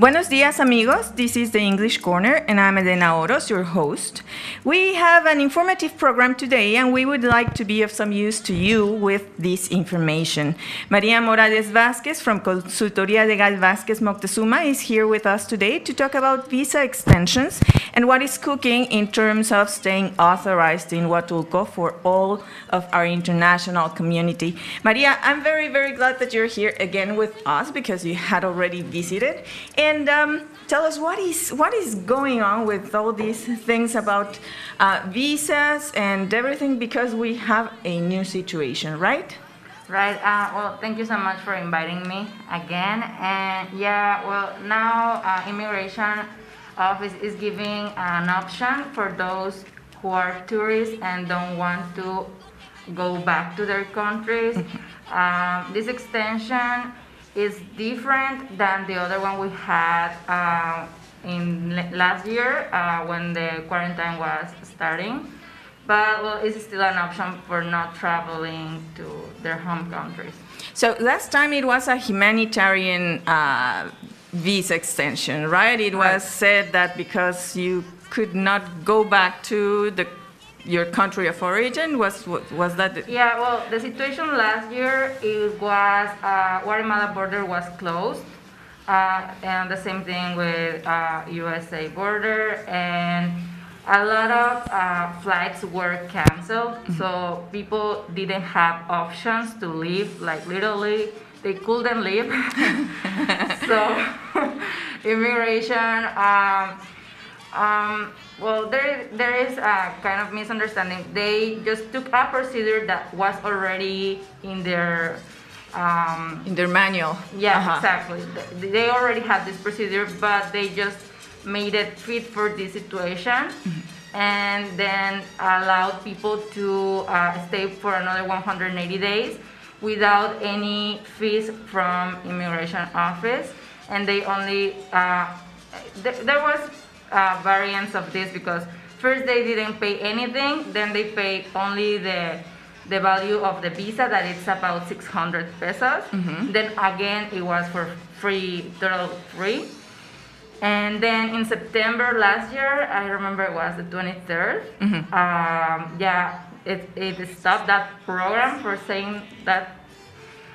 Buenos dias, amigos. This is the English Corner, and I'm Elena Oros, your host. We have an informative program today, and we would like to be of some use to you with this information. Maria Morales Vasquez from Consultoria Legal Vasquez Moctezuma is here with us today to talk about visa extensions and what is cooking in terms of staying authorized in Huatulco for all of our international community. Maria, I'm very, very glad that you're here again with us because you had already visited. And um, tell us what is what is going on with all these things about uh, visas and everything because we have a new situation, right? Right. Uh, well, thank you so much for inviting me again. And yeah, well, now uh, immigration office is giving an option for those who are tourists and don't want to go back to their countries. Um, this extension is different than the other one we had uh, in last year uh, when the quarantine was starting. But well, it's still an option for not traveling to their home countries. So last time it was a humanitarian uh, visa extension, right? It was Right. said that because you could not go back to the your country of origin was was that the- Yeah, well, the situation last year it was uh, Guatemala border was closed, uh, and the same thing with uh, USA border, and a lot of uh, flights were canceled, so people didn't have options to leave. Like literally, they couldn't leave. so immigration. Um, um, well, there, there is a kind of misunderstanding. They just took a procedure that was already in their, um, in their manual? yeah, Uh-huh. exactly. They already had this procedure, but they just made it fit for this situation, and then allowed people to uh, stay for another 180 days without any fees from immigration office, and they only uh, th- there was uh, variants of this because first they didn't pay anything, then they pay only the the value of the visa that it's about 600 pesos. Then again it was for free, total free. And then in September last year, I remember it was the 23rd. Um, yeah, it, it stopped that program for saying that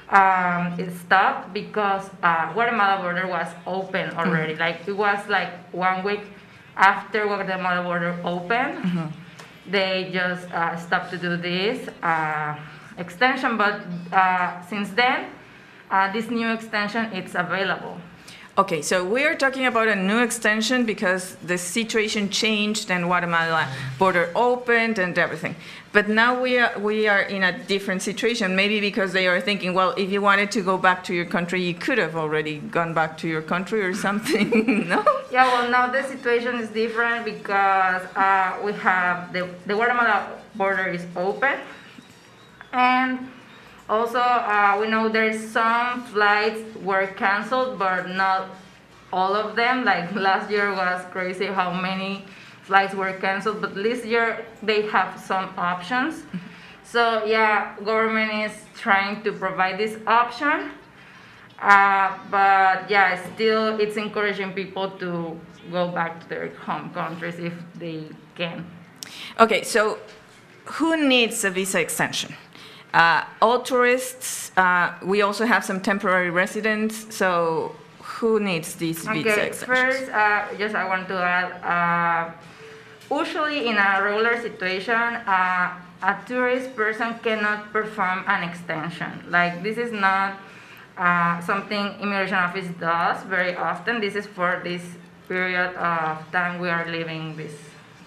um, it stopped because uh, Guatemala border was open already. Like it was like one week after Guatemala border opened, they just uh, stopped to do this uh, extension. But uh, since then, uh, this new extension it's available. Okay, so we are talking about a new extension because the situation changed and Guatemala border opened and everything. But now we are, we are in a different situation, maybe because they are thinking, well, if you wanted to go back to your country, you could have already gone back to your country or something, no? Yeah, well, now the situation is different because uh, we have the, the Guatemala border is open, and also uh, we know there's some flights were canceled, but not all of them. Like last year was crazy how many flights were canceled, but this year they have some options. So yeah, government is trying to provide this option. Uh, but yeah, still it's encouraging people to go back to their home countries if they can. Okay, so who needs a visa extension? Uh, all tourists, uh, we also have some temporary residents, so who needs these visa Okay, extensions? first, uh, just I want to add, uh, usually in a regular situation, uh, a tourist person cannot perform an extension. Like this is not uh, something immigration office does very often. This is for this period of time we are living this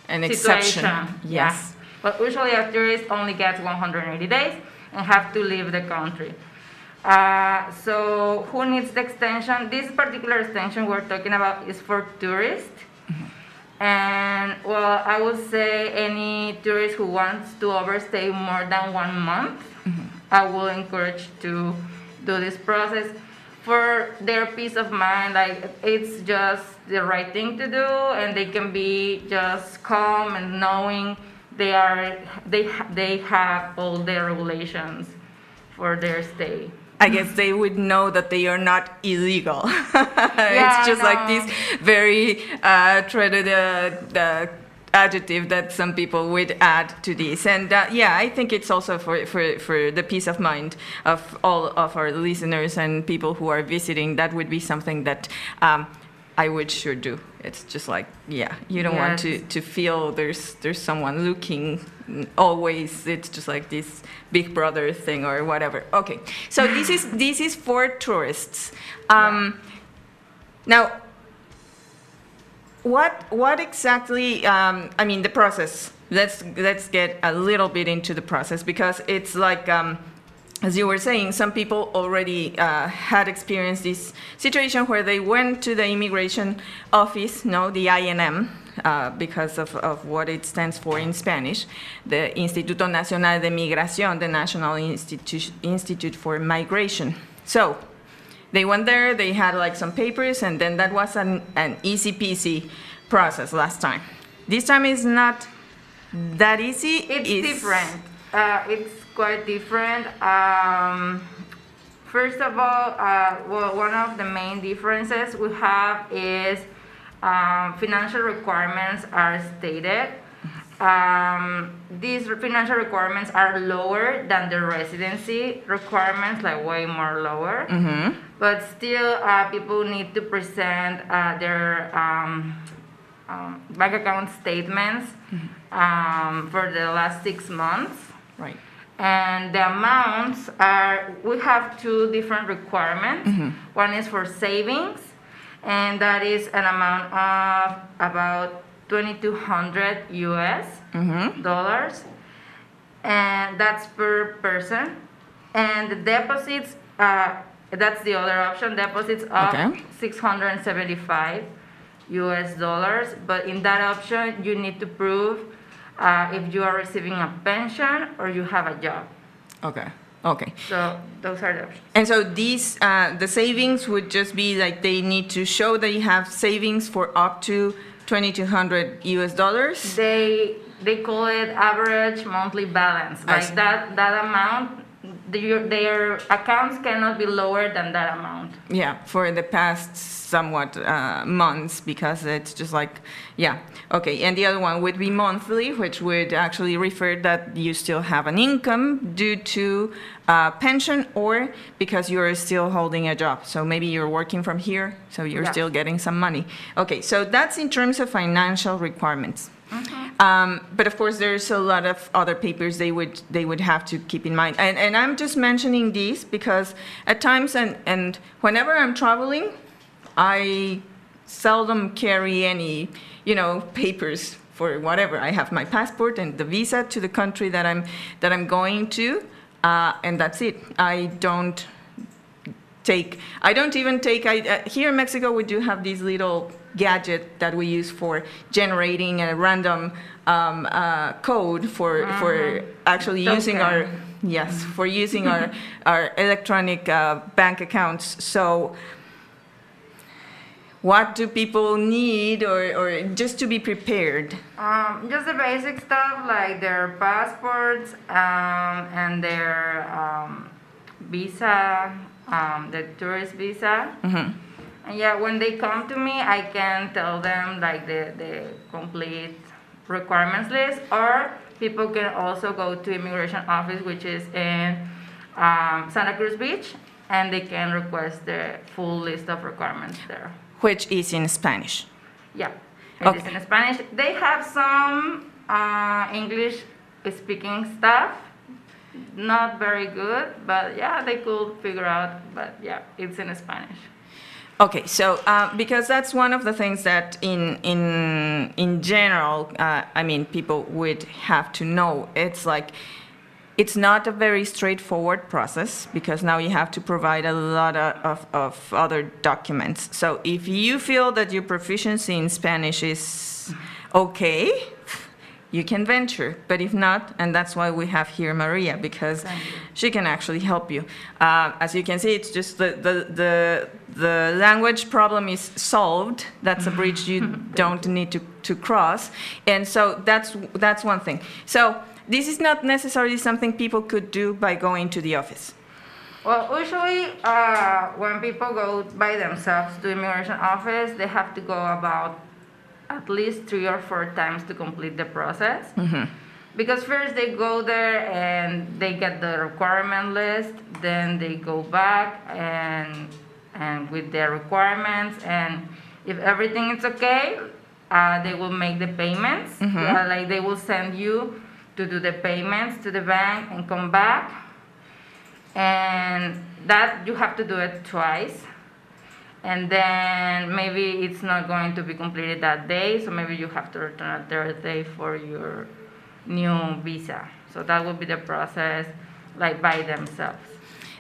An situation. exception, Yeah. yes. But usually a tourist only gets 180 days and have to leave the country. Uh, so who needs the extension? This particular extension we're talking about is for tourists. And well, I would say any tourist who wants to overstay more than one month, I will encourage to do this process for their peace of mind. Like it's just the right thing to do, and they can be just calm and knowing they are they they have all their regulations for their stay. I guess they would know that they are not illegal. Yeah, it's just like this very uh, treated uh, the adjective that some people would add to this. And uh, yeah, I think it's also for, for, for the peace of mind of all of our listeners and people who are visiting. That would be something that um, I would sure do. It's just like, yeah, you don't want to, to feel there's there's someone looking always. It's just like this big brother thing or whatever. Okay, so this is this is for tourists. Um, Now, what what exactly? Um, I mean, the process. Let's let's get a little bit into the process because it's like. Um, as you were saying, some people already uh, had experienced this situation where they went to the immigration office, no, the INM, uh, because of, of what it stands for in Spanish, the Instituto Nacional de Migración, the National Institute, Institute for Migration. So they went there, they had like some papers, and then that was an, an easy peasy process last time. This time is not that easy. It's It's- different. Uh, it's quite different. Um, first of all, uh, well, one of the main differences we have is um, financial requirements are stated. Um, these financial requirements are lower than the residency requirements, like way more lower. But still, uh, people need to present uh, their um, um, bank account statements um, for the last six months. Right. And the amounts are, we have two different requirements. One is for savings, and that is an amount of about 2200 US dollars. And that's per person. And the deposits, uh, that's the other option, deposits of Okay. 675 US dollars. But in that option, you need to prove uh, if you are receiving a pension or you have a job. Okay. Okay. So those are the options. And so these, uh, the savings would just be like they need to show that you have savings for up to 2,200 US dollars. They they call it average monthly balance. Like that that amount, their, their accounts cannot be lower than that amount. Yeah, for the past somewhat uh, months because it's just like, yeah, okay. And the other one would be monthly, which would actually refer that you still have an income due to uh, pension or because you're still holding a job. So maybe you're working from here, so you're Yeah. still getting some money. Okay, so that's in terms of financial requirements. Um, but of course, there's a lot of other papers they would they would have to keep in mind. And, and I'm just mentioning these because at times and, and whenever I'm traveling, I seldom carry any, you know, papers for whatever. I have my passport and the visa to the country that I'm that I'm going to, uh, and that's it. I don't take i don't even take I, uh, here in mexico we do have this little gadget that we use for generating a random um, uh, code for for actually using our yes for using our our electronic uh, bank accounts. So what do people need or, or just to be prepared? Um, just the basic stuff like their passports um, and their um, visa, um, the tourist visa. And yeah, when they come to me, I can tell them like the, the complete requirements list, or people can also go to immigration office, which is in um, Santa Cruz Beach, and they can request the full list of requirements there. which is in spanish Yeah, it is Okay. in Spanish. They have some uh, English speaking stuff. Not very good, but yeah, they could figure out. But yeah, it's in Spanish. Okay, so uh, because that's one of the things that in in in general, uh, I mean, people would have to know. It's like it's not a very straightforward process because now you have to provide a lot of, of, of other documents. So if you feel that your proficiency in Spanish is okay, you can venture. But if not, and that's why we have here Maria because she can actually help you. Uh, as you can see, it's just the, the, the, the language problem is solved. That's a bridge you don't need to, to cross. And so that's, that's one thing. So this is not necessarily something people could do by going to the office. Well, usually uh, when people go by themselves to immigration office, they have to go about at least three or four times to complete the process. Because first they go there and they get the requirement list, then they go back and and with their requirements and if everything is okay, uh, they will make the payments. Uh, like they will send you to do the payments to the bank and come back and that you have to do it twice and then maybe it's not going to be completed that day so maybe you have to return a third day for your new visa so that will be the process like by themselves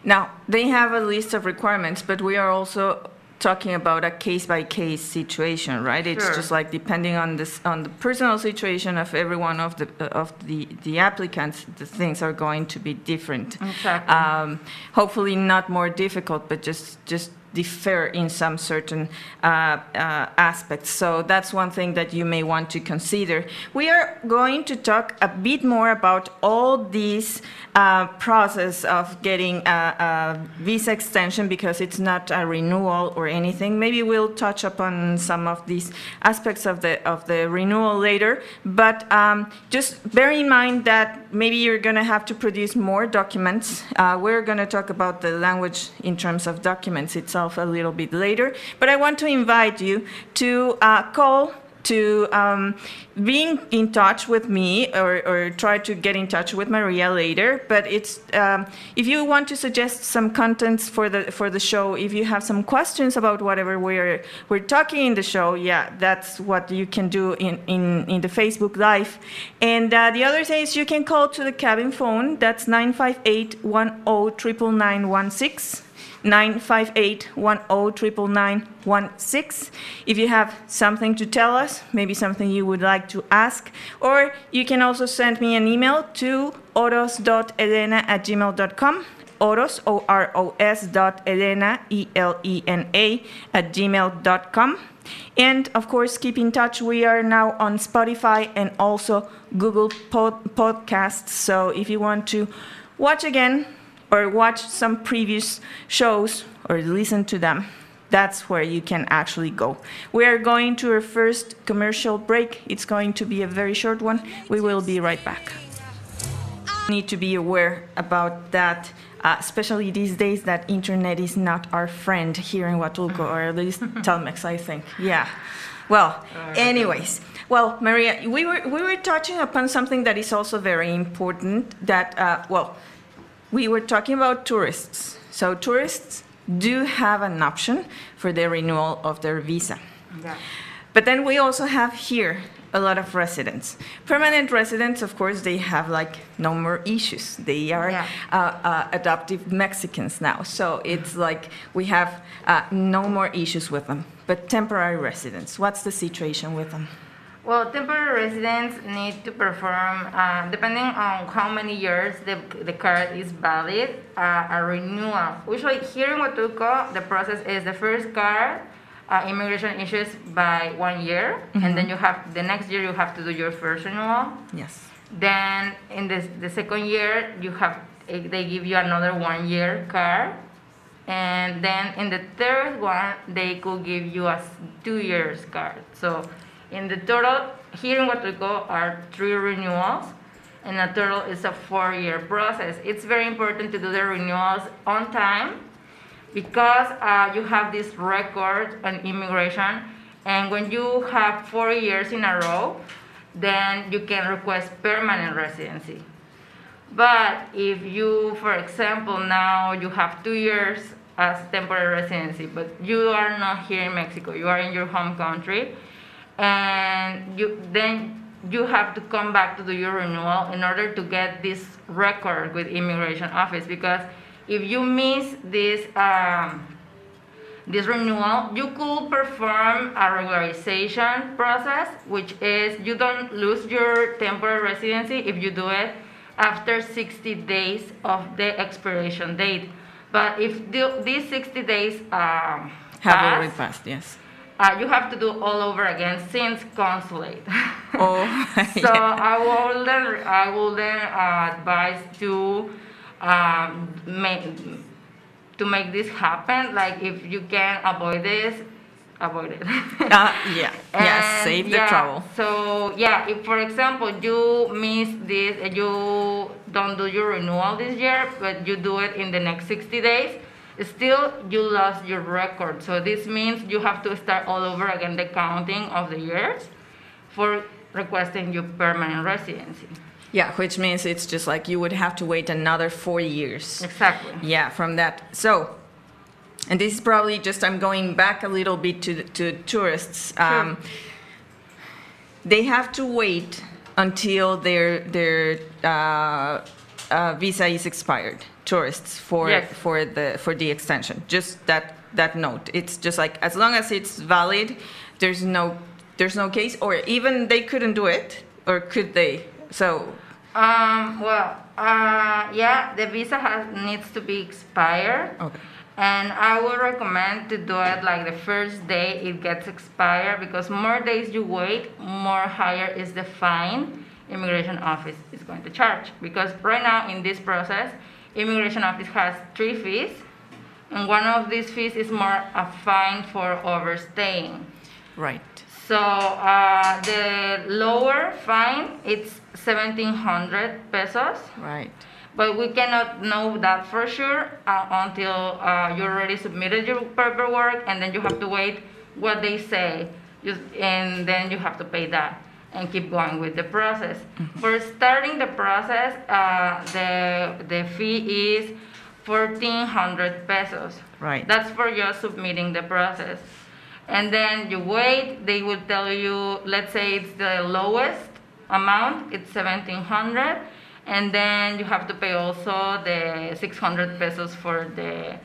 Now, they have a list of requirements, but we are also talking about a case-by-case situation, right? Sure. It's just like depending on this, on the personal situation of every one of the, of the, the applicants, the things are going to be different. Exactly. Um, Hopefully not more difficult, but just, just differ in some certain uh, uh, aspects. So that's one thing that you may want to consider. We are going to talk a bit more about all these uh, process of getting a, a visa extension because it's not a renewal or anything. Maybe we'll touch upon some of these aspects of the of the renewal later. But um, just bear in mind that maybe you're going to have to produce more documents. Uh, we're going to talk about the language in terms of documents itself a little bit later. But I want to invite you to uh, call to um, being in touch with me or, or try to get in touch with Maria later. But it's um, if you want to suggest some contents for the for the show, if you have some questions about whatever we're we're talking in the show, yeah, that's what you can do in in, in the Facebook Live. And uh, the other thing is you can call to the cabin phone. That's 958 10 958 958-109916 if you have something to tell us, maybe something you would like to ask, or you can also send me an email to oros.elena at gmail.com, oros, O-R-O-S dot elena, E-L-E-N-A, at gmail.com. And of course, keep in touch. We are now on Spotify and also Google pod- Podcasts. So if you want to watch again or watch some previous shows or listen to them, that's where you can actually go. We are going to our first commercial break. It's going to be a very short one. We will be right back. Need to be aware about that, uh, especially these days that internet is not our friend here in Huatulco, or at least Telmex, I think. Yeah. Well, anyways, well, Maria, we were we were touching upon something that is also very important. That uh, well, we were talking about tourists. So tourists do have an option for the renewal of their visa. yeah. But then we also have here a lot of residents. Permanent residents, of course, they have like no more issues. They are Yeah. uh, uh, adoptive Mexicans now. So it's like we have uh, no more issues with them. But temporary residents, what's the situation with them? Well, temporary residents need to perform, uh, depending on how many years the, the card is valid, uh, a renewal. Usually here in Huatulco, the process is the first card, uh, immigration issues by one year, and then you have, the next year you have to do your first renewal. Yes. Then in the, the second year, you have, eh, they give you another one year card. And then in the third one, they could give you a two years card. So in the total, here in Huatulco are three renewals, and a total is a four year process. It's very important to do the renewals on time because uh, you have this record on immigration, and when you have four years in a row, then you can request permanent residency. But if you, for example, now you have two years as temporary residency, but you are not here in Mexico, you are in your home country, and you then you have to come back to do your renewal in order to get this record with immigration office because if you miss this um, this renewal, you could perform a regularization process, which is you don't lose your temporary residency if you do it after 60 days of the expiration date. But if the, these 60 days um, Have pass, already passed, yes. Uh, you have to do all over again since consulate. Oh, so I will then I will then uh, advise to um, make, to make this happen. Like if you can avoid this, avoid it. Uh, yeah. yeah. And, Save the yeah, trouble. So yeah, if for example you miss this, you don't do your renewal this year, but you do it in the next 60 days, still you lost your record. So this means you have to start all over again the counting of the years for requesting your permanent residency. Yeah, which means it's just like you would have to wait another four years. Exactly. Yeah, from that. So, and this is probably just I'm going back a little bit to to tourists. Um, they have to wait until their their uh, uh, visa is expired. Tourists for Yes. for the for the extension. Just that that note. It's just like as long as it's valid, there's no there's no case, or even they couldn't do it, or could they? So Um, well, uh, yeah, the visa has, needs to be expired. okay. And I would recommend to do it like the first day it gets expired because more days you wait, more higher is the fine immigration office is going to charge. Because right now in this process, immigration office has three fees, and one of these fees is more a fine for overstaying. Right. So uh, the lower fine it's 1700 pesos. Right. But we cannot know that for sure uh, until uh, you already submitted your paperwork, and then you have to wait what they say, you, and then you have to pay that and keep going with the process. For starting the process, uh, the the fee is fourteen hundred pesos. Right. That's for just submitting the process. And then you wait, they will tell you, let's say it's the lowest amount, it's 1700 and then you have to pay also the 600 pesos for the,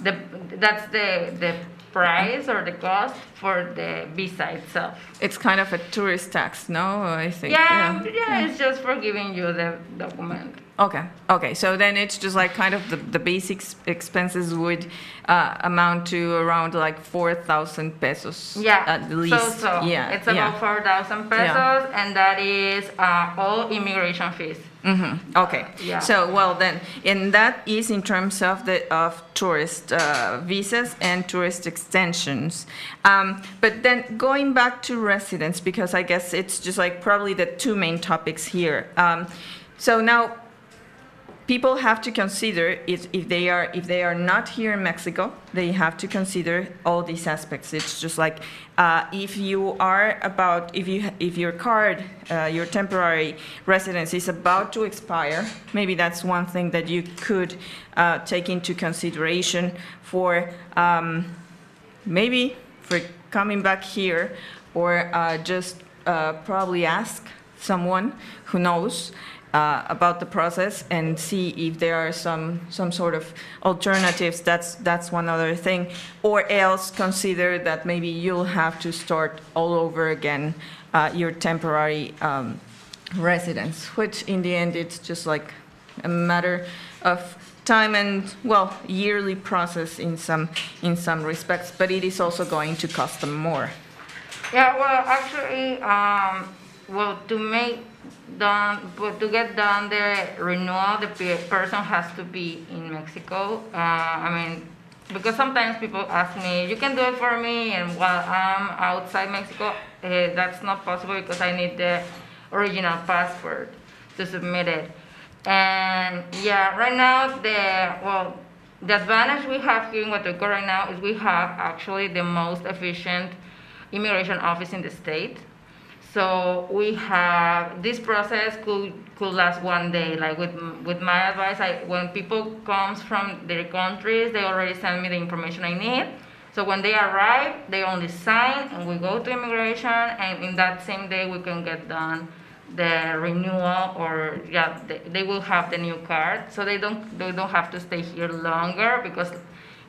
the that's the, the price or the cost for the visa itself. It's kind of a tourist tax, no? I think. Yeah, yeah, it's just for giving you the document. Okay. Okay. So then it's just like kind of the, the basic expenses would uh, amount to around like four thousand pesos. Yeah, At least. so so Yeah. it's about 4,000 pesos, Yeah. and that is uh, all immigration fees. hmm Okay. yeah. So well then, and that is in terms of the of tourist uh, visas and tourist extensions. Um, but then going back to residents, because I guess it's just like probably the two main topics here. Um, so now people have to consider if, if they are if they are not here in Mexico, they have to consider all these aspects. It's just like uh, if you are about if you if your card, uh, your temporary residence is about to expire, maybe that's one thing that you could uh, take into consideration for um, maybe for coming back here, or uh, just uh, probably ask someone who knows uh, about the process and see if there are some some sort of alternatives. That's that's one other thing. Or else consider that maybe you'll have to start all over again uh, your temporary um, residence, which in the end it's just like a matter of time and well yearly process in some in some respects, but it is also going to cost them more. Yeah, well, actually, um, well, to make done, but to get done the renewal, the pe- person has to be in Mexico. Uh, I mean, because sometimes people ask me, you can do it for me, and while I'm outside Mexico, uh, that's not possible because I need the original passport to submit it. And yeah, right now the well, the advantage we have here in Rico right now is we have actually the most efficient immigration office in the state. So we have this process could could last one day. Like with with my advice, I when people comes from their countries, they already send me the information I need. So when they arrive, they only sign, and we go to immigration, and in that same day we can get done the renewal or yeah they, they will have the new card so they don't they don't have to stay here longer because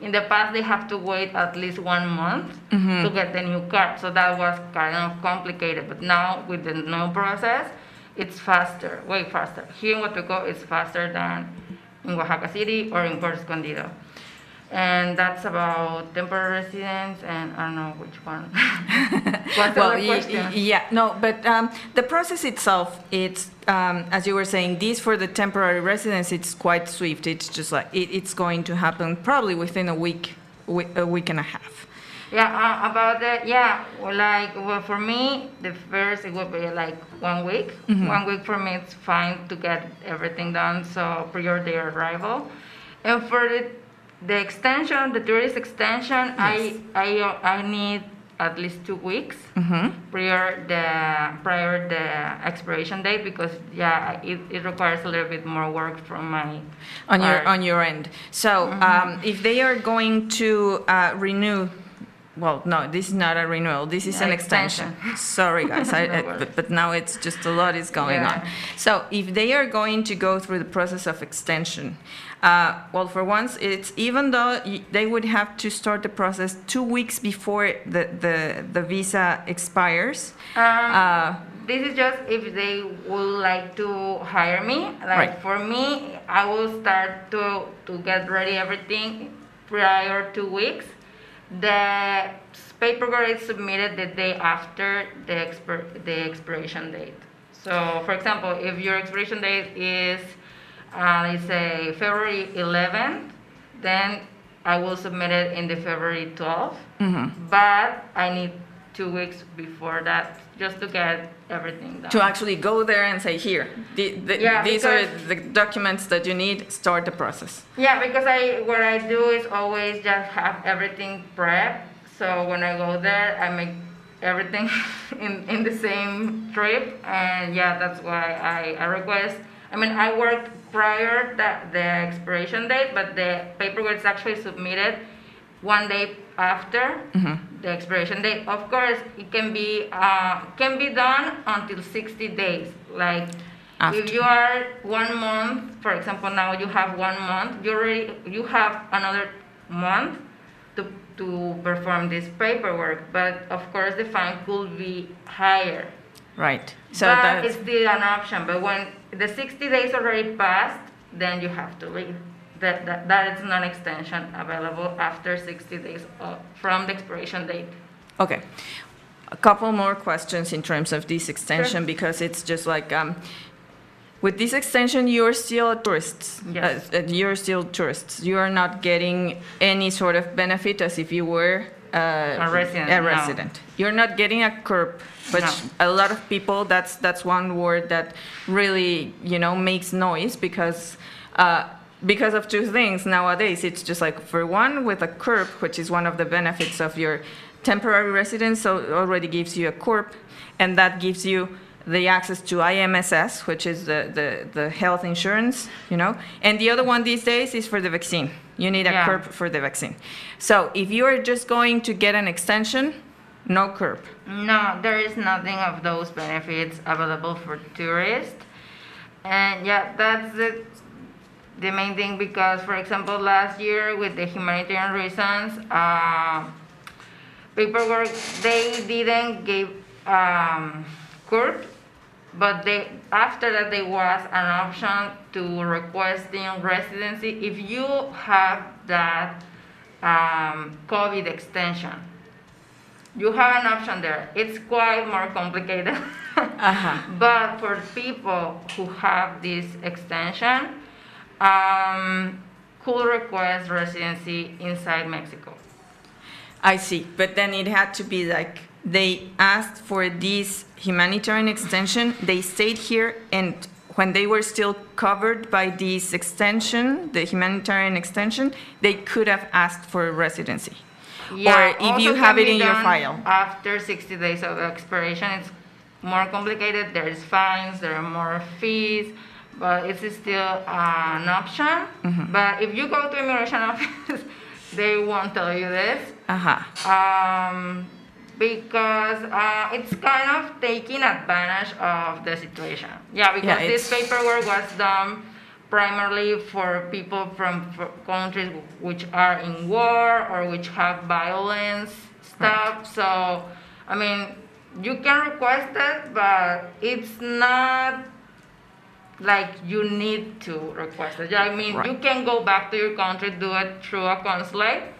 in the past they have to wait at least one month mm-hmm. to get the new card. So that was kind of complicated. But now with the new process it's faster way faster. Here in Huatulco it's faster than in Oaxaca City or in Puerto Escondido and that's about temporary residents and I don't know which one. What's the well, other question? yeah, no, but um, the process itself, it's um, as you were saying, these for the temporary residents, it's quite swift. It's just like it, it's going to happen probably within a week, a week and a half. Yeah, uh, about that, yeah, well, like, well, for me, the first, it would be like one week. One week for me, it's fine to get everything done, so prior their arrival. And for the, the extension, the tourist extension, I, I, uh, I need at least two weeks prior the, prior the expiration date, because, yeah, it, it requires a little bit more work from my. on your on your end. So um, if they are going to uh, renew, well, no, this is not a renewal. This is Yeah, an extension. extension. Sorry, guys, I, I- but, but now it's just a lot is going Yeah. on. So if they are going to go through the process of extension, uh, well, for once, it's even though they would have to start the process two weeks before the the, the visa expires. Um, Uh, This is just if they would like to hire me. Like Right. for me, I will start to to get ready everything prior to weeks. The paperwork is submitted the day after the expir- the expiration date. So, for example, if your expiration date is, uh, it's a February 11th, then I will submit it in the February 12th. But I need two weeks before that just to get everything done. to actually go there and say, here, the, the, Yeah, these are the documents that you need, start the process. Yeah, because I what I do is always just have everything prepped. So when I go there, I make everything in, in the same trip, and yeah, that's why I, I request. I mean, I worked prior that the expiration date, but the paperwork is actually submitted one day after the expiration date. Of course, it can be uh, can be done until 60 days. Like After. if you are one month, for example, now you have one month, you already you have another month to to perform this paperwork. But of course, the fine could be higher. Right. So but that's it's still an option. But when the 60 days already passed, then you have to leave. That, that, that is non-extension available after 60 days from the expiration date. okay. A couple more questions in terms of this extension because it's just like um, with this extension you're still tourists. Yes. Uh, you're still tourists. You are not getting any sort of benefit as if you were A resident, A no. resident. You're not getting a CURP, but No. a lot of people that's that's one word that really you know makes noise because. Uh, because of two things nowadays it's just like for one with a CURP which is one of the benefits of your temporary residence so it already gives you a CURP and that gives you the access to IMSS which is the, the, the health insurance you know and the other one these days is for the vaccine you need a Yeah. CURP for the vaccine so if you are just going to get an extension no CURP No, there is nothing of those benefits available for tourists. And yeah, that's the, the main thing because, for example, last year with the humanitarian reasons, uh, paperwork, they didn't give um, CURP, but they after that there was an option to requesting residency if you have that um, COVID extension. You have an option there. It's quite more complicated. Uh-huh. But for people who have this extension, um, could request residency inside Mexico. I see, but then it had to be like they asked for this humanitarian extension. They stayed here, and when they were still covered by this extension, the humanitarian extension, they could have asked for a residency. or if you have it in your file. After 60 days of expiration, it's more complicated. There's fines, there are more fees, but it's still uh, an option. Mm-hmm. But if you go to immigration office, they won't tell you this. Uh-huh. um, because uh, it's kind of taking advantage of the situation. Yeah, because Yeah, this paperwork was done primarily for people from countries which are in war or which have violence stuff. So, I mean, you can request it, but it's not like you need to request it. I mean, Right. you can go back to your country, do it through a consulate.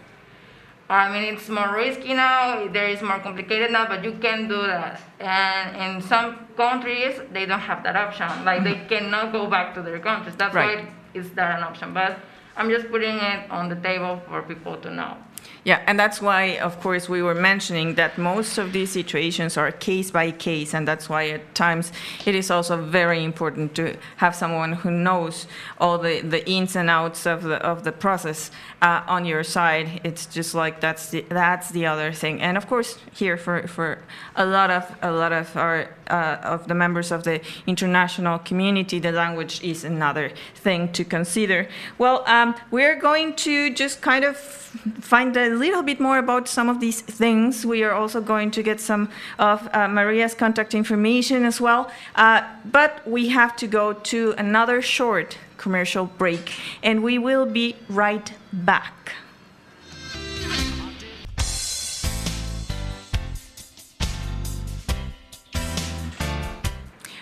I mean, it's more risky now. There is more complicated now, but you can do that. And in some countries, they don't have that option. Like they cannot go back to their countries. That's Mm-hmm. Right. why it's not an option. But I'm just putting it on the table for people to know. Yeah, and that's why, of course, we were mentioning that most of these situations are case by case, and that's why at times it is also very important to have someone who knows all the, the ins and outs of the of the process uh, on your side. It's just like that's the that's the other thing, and of course here for, for a lot of a lot of our uh, of the members of the international community, the language is another thing to consider. Well, um, we're going to just kind of find a little bit more about some of these things. We are also going to get some of uh, Maria's contact information as well. Uh, but we have to go to another short commercial break, and we will be right back.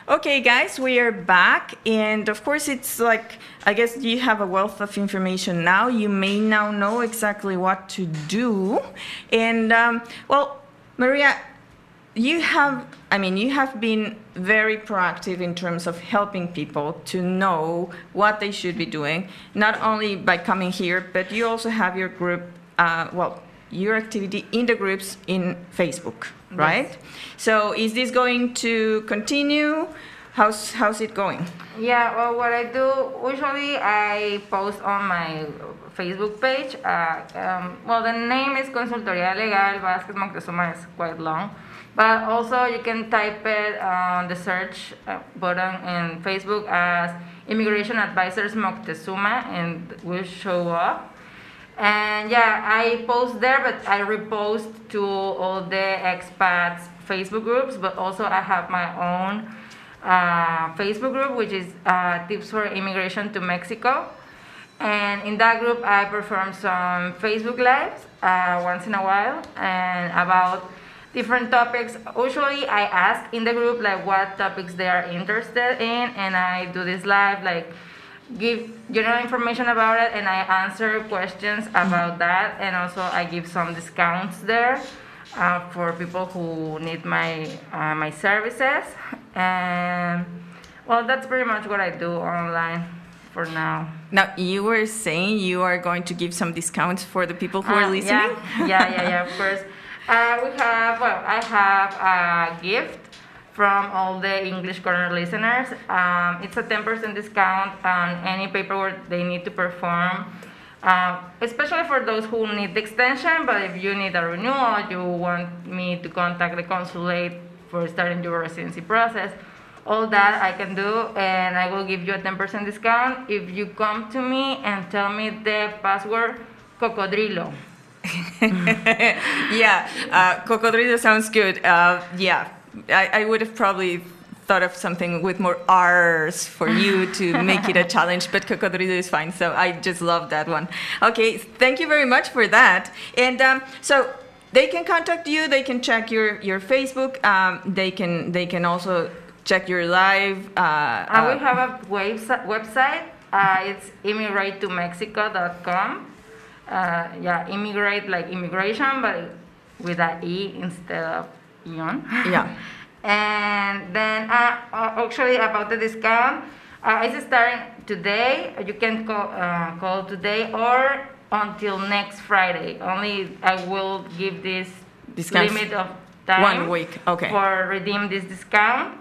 Okay, guys, we are back, and of course, it's like I guess you have a wealth of information now. You may now know exactly what to do, and um, well, Maria, you have I mean, you have been very proactive in terms of helping people to know what they should be doing, not only by coming here, but you also have your group. Uh, well, your activity in the groups in Facebook, right? So is this going to continue? How's, how's it going? Yeah, well, what I do usually I post on my Facebook page. Uh, um, well, the name is Consultoría Legal Vázquez Moctezuma. It's quite long, but also you can type it on the search uh, button in Facebook as Immigration Advisors Moctezuma, and will show up. And yeah, I post there, but I repost to all the expats Facebook groups, but also I have my own uh, Facebook group, which is uh, Tips for Immigration to Mexico. And in that group, I perform some Facebook Lives uh, once in a while and about different topics. Usually, I ask in the group like what topics they are interested in, and I do this live like give general information about it, and I answer questions about that, and also I give some discounts there uh, for people who need my uh, my services. And well, that's pretty much what I do online for now. Now, you were saying you are going to give some discounts for the people who are Uh, listening? Yeah, yeah, yeah, yeah, of course. Uh, we have, well, I have a gift from all the English Corner listeners. Um, it's a 10% discount on any paperwork they need to perform, uh, especially for those who need the extension. But if you need a renewal, you want me to contact the consulate for starting your residency process, all that I can do, and I will give you a 10% discount if you come to me and tell me the password cocodrilo. yeah, uh, cocodrilo sounds good. Uh, yeah, I, I would have probably thought of something with more R's for you to make it a challenge, but cocodrilo is fine. So I just love that one. Okay, thank you very much for that. And um, so they can contact you. They can check your your Facebook. Um, they can they can also check your live. Uh, Uh, we have a website. website. Uh, it's immigrate2mexico.com. Uh, yeah, immigrate like immigration, but with a e instead of ion. Yeah. and then uh, uh, actually about the discount, uh, it's starting today. You can call uh, call today or until next Friday. Only I will give this Discounts. limit of time One week, okay. for redeem this discount.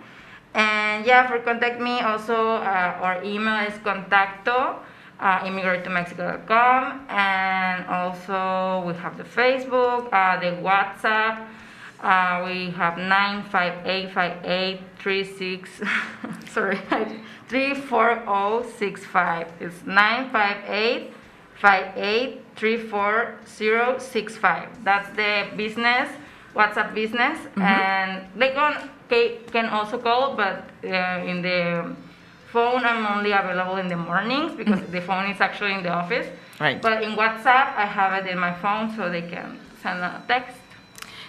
And yeah, for contact me also, uh, our email is contacto uh, immigrate2mexico.com. And also we have the Facebook, uh, the WhatsApp. Uh, we have 9585836, sorry, 34065. It's 958583465. That's the business, WhatsApp business. And they can, ca- can also call, but uh, in the phone, I'm only available in the mornings because the phone is actually in the office. Right. But in WhatsApp, I have it in my phone so they can send a text.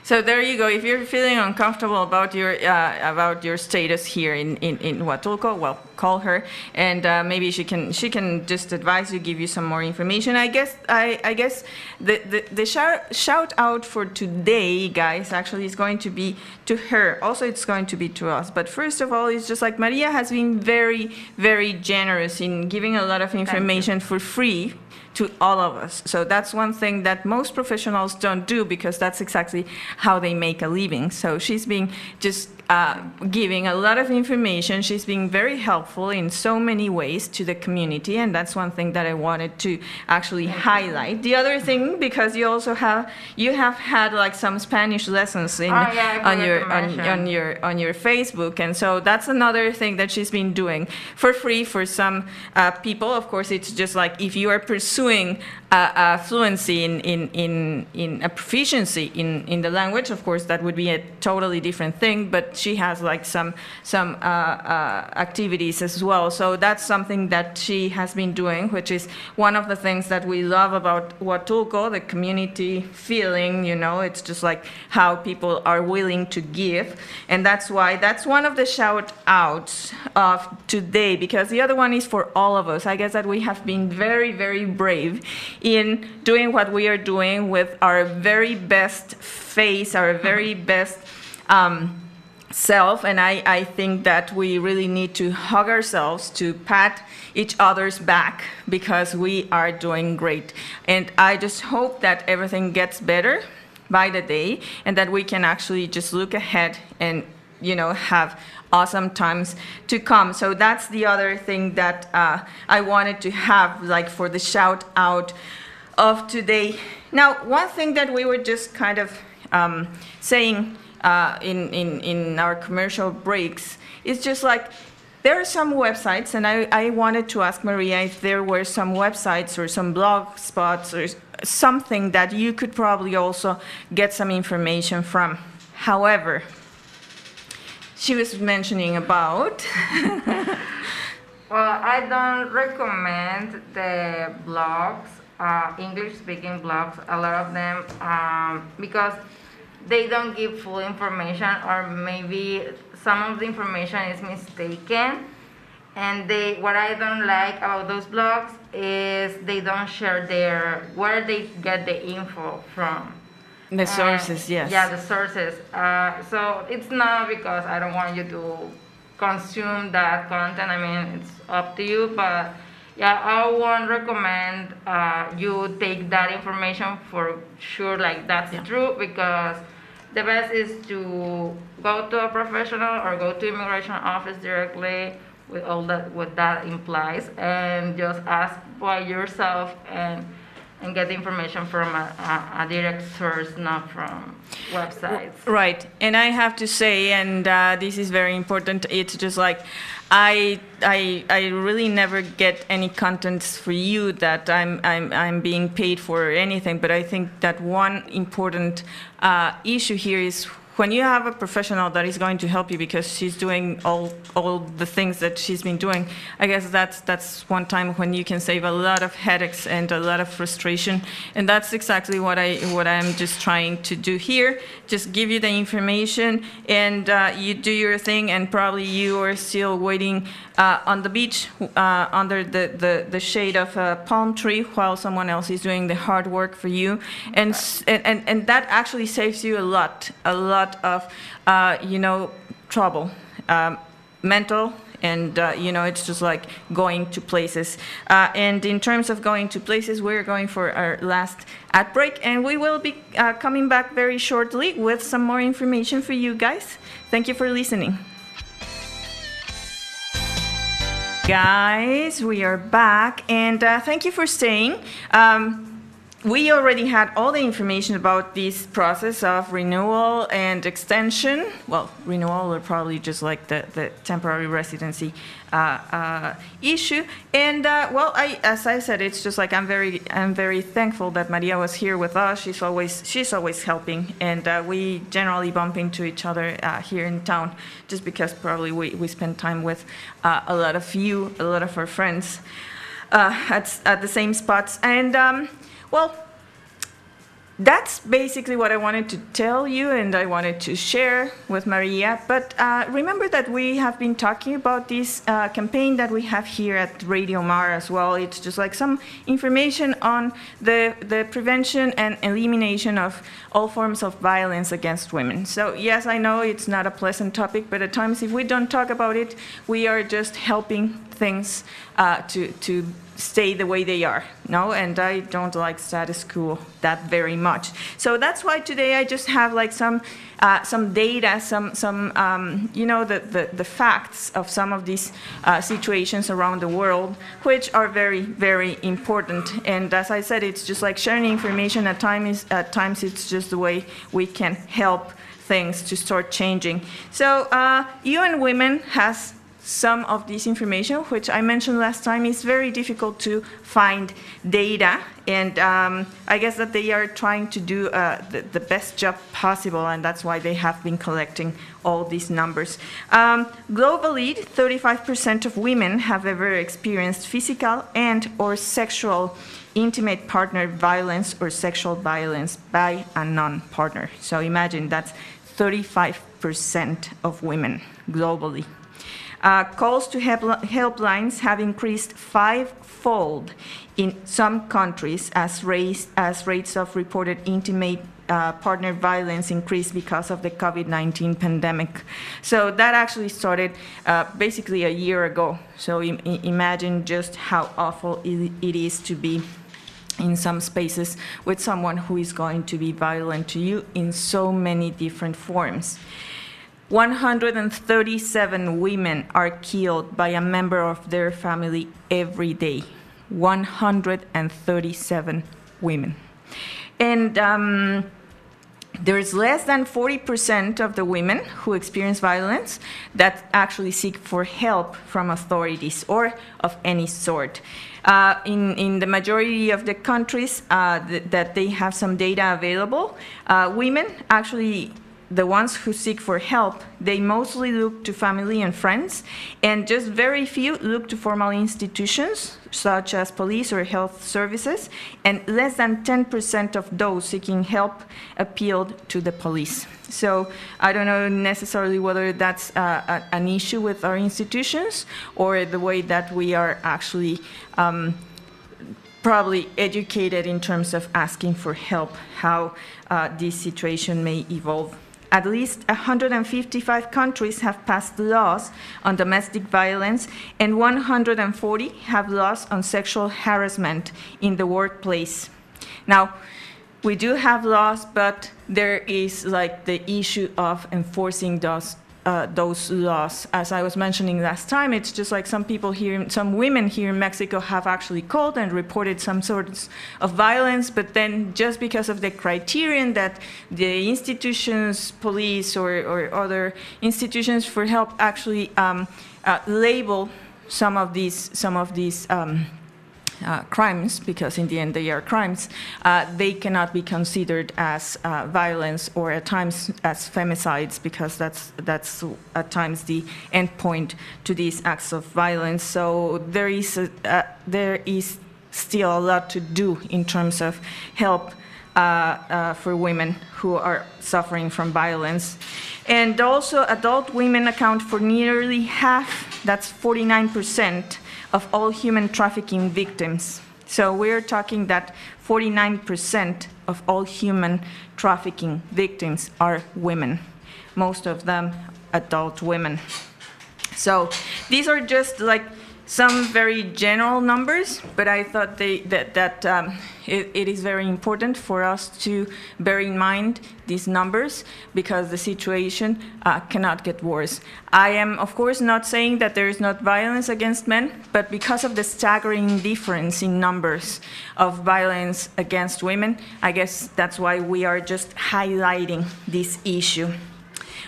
So there you go. If you're feeling uncomfortable about your uh, about your status here in in, in Huatulco, well, call her, and uh, maybe she can she can just advise you, give you some more information. I guess I, I guess the the, the shout, shout out for today, guys, actually is going to be to her. Also, it's going to be to us. But first of all, it's just like Maria has been very very generous in giving a lot of information for free to all of us. So that's one thing that most professionals don't do because that's exactly how they make a living. So she's being just uh, giving a lot of information. She's been very helpful in so many ways to the community, and that's one thing that I wanted to actually highlight. The other thing, because you also have you have had like some Spanish lessons in, Oh, yeah, on your on, on your on your Facebook, and so that's another thing that she's been doing for free for some uh, people. Of course, it's just like if you are pursuing a, a fluency in, in, in, in a proficiency in, in the language, of course, that would be a totally different thing. But she has like some some uh, uh, activities as well. So that's something that she has been doing, which is one of the things that we love about Huatulco, the community feeling. You know, it's just like how people are willing to give, and that's why that's one of the shout outs of today. Because the other one is for all of us. I guess that we have been very very brave in doing what we are doing with our very best face, our very best. Um, self and I, I think that we really need to hug ourselves to pat each other's back because we are doing great. And i just hope that everything gets better by the day and that we can actually just look ahead and you know have awesome times to come. So that's the other thing that uh, i wanted to have like for the shout out of today. Now one thing that we were just kind of um, saying uh, in, in, in our commercial breaks It's just like there are some websites, and I, I wanted to ask Maria if there were some websites or some blog spots or something that you could probably also get some information from. However, she was mentioning about Well, I don't recommend the blogs, uh, English-speaking blogs, a lot of them, um, because they don't give full information, or maybe some of the information is mistaken. And they, what I don't like about those blogs is they don't share their where they get the info from. the Uh, sources, yes. Yeah, the sources. Uh, so it's not because I don't want you to consume that content. I mean, it's up to you, but yeah, I won't recommend uh, you take that information for sure. Like that's true because the best is to go to a professional or go to immigration office directly with all that what that implies and just ask by yourself and and get information from a, a, a direct source, not from websites. Right, and I have to say, and uh, this is very important. It's just like I, I, I really never get any contents for you that I'm, I'm, I'm being paid for or anything. But I think that one important uh, issue here is when you have a professional that is going to help you because she's doing all all the things that she's been doing, I guess that's that's one time when you can save a lot of headaches and a lot of frustration, and that's exactly what I what I'm just trying to do here. Just give you the information, and uh, you do your thing, and probably you are still waiting uh, on the beach uh, under the, the the shade of a palm tree while someone else is doing the hard work for you, and and, and that actually saves you a lot a lot of uh, you know trouble, um, mental. And uh, you know, it's just like going to places. Uh, and in terms of going to places, we're going for our last ad break, and we will be uh, coming back very shortly with some more information for you guys. Thank you for listening. Guys, we are back, and uh, thank you for staying. Um, we already had all the information about this process of renewal and extension. Well, renewal or probably just like the, the temporary residency uh, uh, issue. And uh, well, I, as I said, it's just like I'm very, I'm very thankful that Maria was here with us. She's always, she's always helping, and uh, we generally bump into each other uh, here in town, just because probably we, we spend time with uh, a lot of you, a lot of our friends at, at the same spots. And um, well, that's basically what I wanted to tell you and I wanted to share with Maria. But uh, remember that we have been talking about this uh, campaign that we have here at Radio Mar as well. It's just like some information on the, the prevention and elimination of all forms of violence against women. So, yes, I know it's not a pleasant topic, but at times if we don't talk about it, we are just helping things uh, to, to stay the way they are. No, and I don't like status quo that very much. So that's why today I just have like some uh, some data, some some um, you know the, the, the facts of some of these uh, situations around the world, which are very very important. And as I said, it's just like sharing information. At times, at times it's just the way we can help things to start changing. So uh, UN Women has some of this information, which I mentioned last time, is very difficult to find data. And um, I guess that they are trying to do uh, the, the, best job possible, and that's why they have been collecting all these numbers. Um, globally, 35% of women have ever experienced physical and or sexual intimate partner violence or sexual violence by a non-partner. So imagine that's 35% of women globally. Uh, calls to help, helplines have increased fivefold in some countries as, race, as rates of reported intimate uh, partner violence increased because of the COVID 19 pandemic. So that actually started uh, basically a year ago. So Im imagine just how awful it is to be in some spaces with someone who is going to be violent to you in so many different forms. 137 women are killed by a member of their family every day. 137 women. And um, there's less than 40% of the women who experience violence that actually seek for help from authorities or of any sort. Uh, in, in the majority of the countries uh, th that they have some data available, uh, women actually the ones who seek for help, they mostly look to family and friends, and just very few look to formal institutions, such as police or health services, and less than 10% of those seeking help appealed to the police. So I don't know necessarily whether that's uh, a, an issue with our institutions or the way that we are actually um, probably educated in terms of asking for help, how uh, this situation may evolve. At least 155 countries have passed laws on domestic violence, and 140 have laws on sexual harassment in the workplace. Now, we do have laws, but there is like the issue of enforcing those uh, those laws. As I was mentioning last time, it's just like some people here, some women here in Mexico have actually called and reported some sorts of violence, but then just because of the criterion that the institutions, police or, or other institutions for help actually um, uh, label some of these, some of these um, uh, crimes, because in the end they are crimes, uh, they cannot be considered as uh, violence or at times as femicides, because that's, that's at times the endpoint to these acts of violence. So there is, a, uh, there is still a lot to do in terms of help uh, uh, for women who are suffering from violence. And also, adult women account for nearly half, that's 49 percent, of all human trafficking victims. So we're talking that 49% of all human trafficking victims are women, most of them adult women. So these are just like some very general numbers, but I thought they, that, that um, it, it is very important for us to bear in mind these numbers because the situation uh, cannot get worse. I am, of course, not saying that there is not violence against men, but because of the staggering difference in numbers of violence against women, I guess that's why we are just highlighting this issue.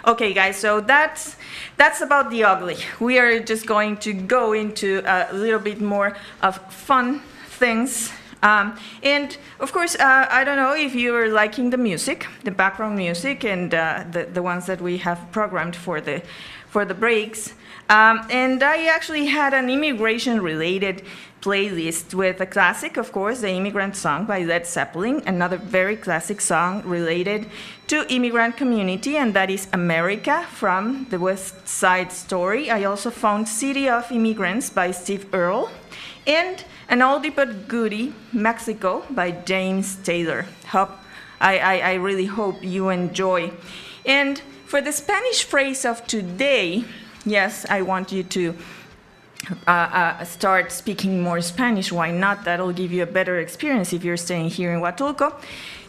Okay, guys, so that's that's about the ugly. We are just going to go into a little bit more of fun things Um, and of course, uh, I don't know if you are liking the music, the background music, and uh, the, the ones that we have programmed for the, for the breaks. Um, and I actually had an immigration related playlist with a classic, of course, the Immigrant Song by Led Zeppelin, another very classic song related to immigrant community, and that is America from the West Side Story. I also found City of Immigrants by Steve Earle, and an oldie but goodie, Mexico by James Taylor. Hope, I, I, I really hope you enjoy. And for the Spanish phrase of today, yes, I want you to uh, uh, start speaking more Spanish. Why not? That'll give you a better experience if you're staying here in Huatulco.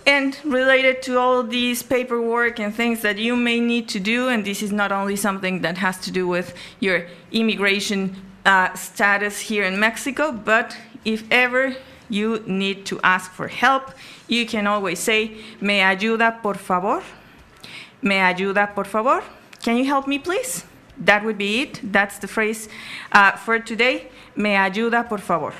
And related to all these paperwork and things that you may need to do, and this is not only something that has to do with your immigration uh, status here in Mexico, but if ever you need to ask for help, you can always say, Me ayuda, por favor. Me ayuda, por favor. Can you help me, please? That would be it. That's the phrase uh, for today. Me ayuda, por favor.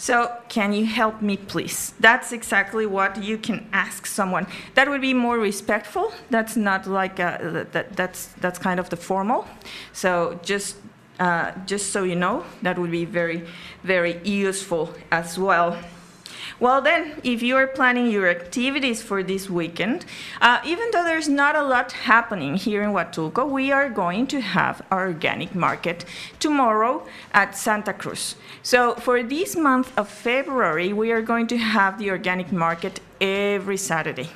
So, can you help me, please? That's exactly what you can ask someone. That would be more respectful. That's not like a, that, that's that's kind of the formal. So just uh, just so you know, that would be very very useful as well. Well, then, if you are planning your activities for this weekend, uh, even though there's not a lot happening here in Huatulco, we are going to have our organic market tomorrow at Santa Cruz. So, for this month of February, we are going to have the organic market every Saturday.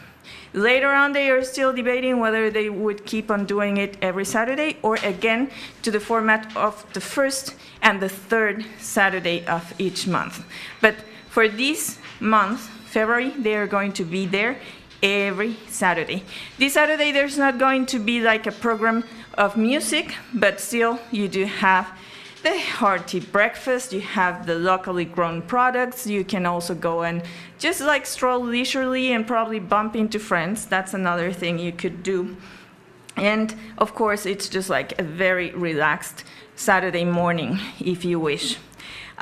Later on, they are still debating whether they would keep on doing it every Saturday or again to the format of the first and the third Saturday of each month. But for this month, February, they are going to be there every Saturday. This Saturday, there's not going to be like a program of music, but still, you do have the hearty breakfast, you have the locally grown products, you can also go and just like stroll leisurely and probably bump into friends. That's another thing you could do. And of course, it's just like a very relaxed Saturday morning if you wish.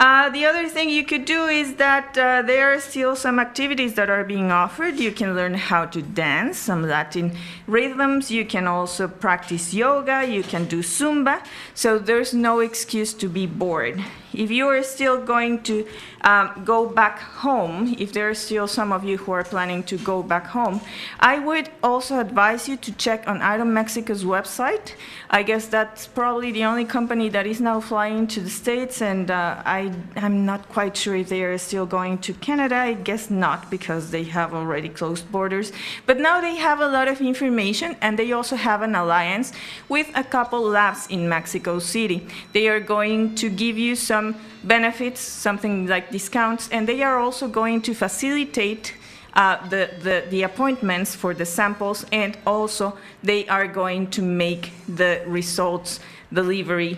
Uh, the other thing you could do is that uh, there are still some activities that are being offered. You can learn how to dance, some Latin rhythms. You can also practice yoga. You can do Zumba. So there's no excuse to be bored. If you are still going to um, go back home, if there are still some of you who are planning to go back home, I would also advise you to check on Aeromexico's website. I guess that's probably the only company that is now flying to the States, and uh, I, I'm not quite sure if they are still going to Canada. I guess not, because they have already closed borders. But now they have a lot of information, and they also have an alliance with a couple labs in Mexico City. They are going to give you some some benefits, something like discounts, and they are also going to facilitate uh, the, the, the, appointments for the samples, and also they are going to make the results delivery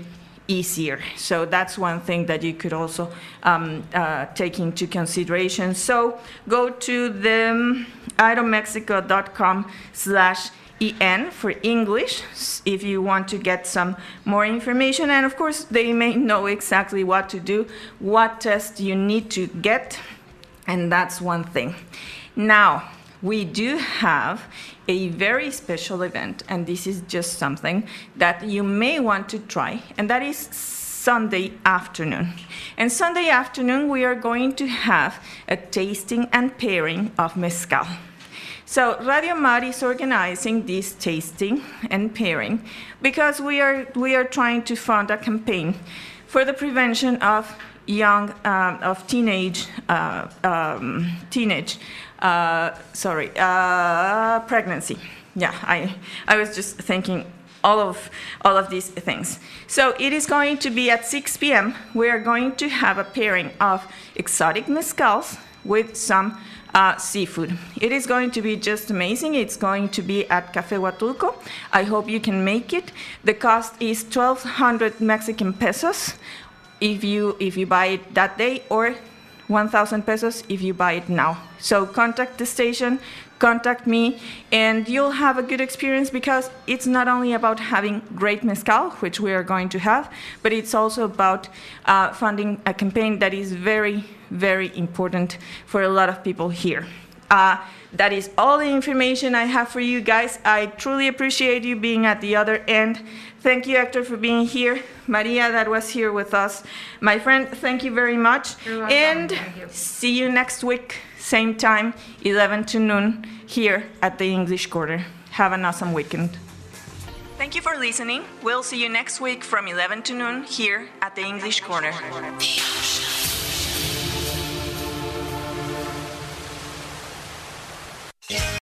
easier. So that's one thing that you could also um, uh, take into consideration. So go to the aeromexico.com slash EN for English if you want to get some more information. And of course, they may know exactly what to do, what test you need to get, and that's one thing. Now, we do have a very special event, and this is just something that you may want to try, and that is Sunday afternoon. And Sunday afternoon, we are going to have a tasting and pairing of mezcal. So Radio Mar is organizing this tasting and pairing because we are, we are trying to fund a campaign for the prevention of young, um, of teenage, uh, um, teenage, uh, sorry, uh, pregnancy. Yeah, I, I was just thinking all of all of these things. So it is going to be at 6 p.m. We are going to have a pairing of exotic mezcals with some uh, seafood. It is going to be just amazing. It's going to be at Cafe Huatulco. I hope you can make it. The cost is 1,200 Mexican pesos if you if you buy it that day, or 1,000 pesos if you buy it now. So contact the station, contact me, and you'll have a good experience because it's not only about having great mezcal, which we are going to have, but it's also about uh, funding a campaign that is very, very important for a lot of people here. Uh, that is all the information I have for you guys. I truly appreciate you being at the other end. Thank you, Hector, for being here. Maria, that was here with us. My friend, thank you very much. And see you next week, same time, 11 to noon, here at the English Corner. Have an awesome weekend. Thank you for listening. We'll see you next week from 11 to noon here at the English Corner.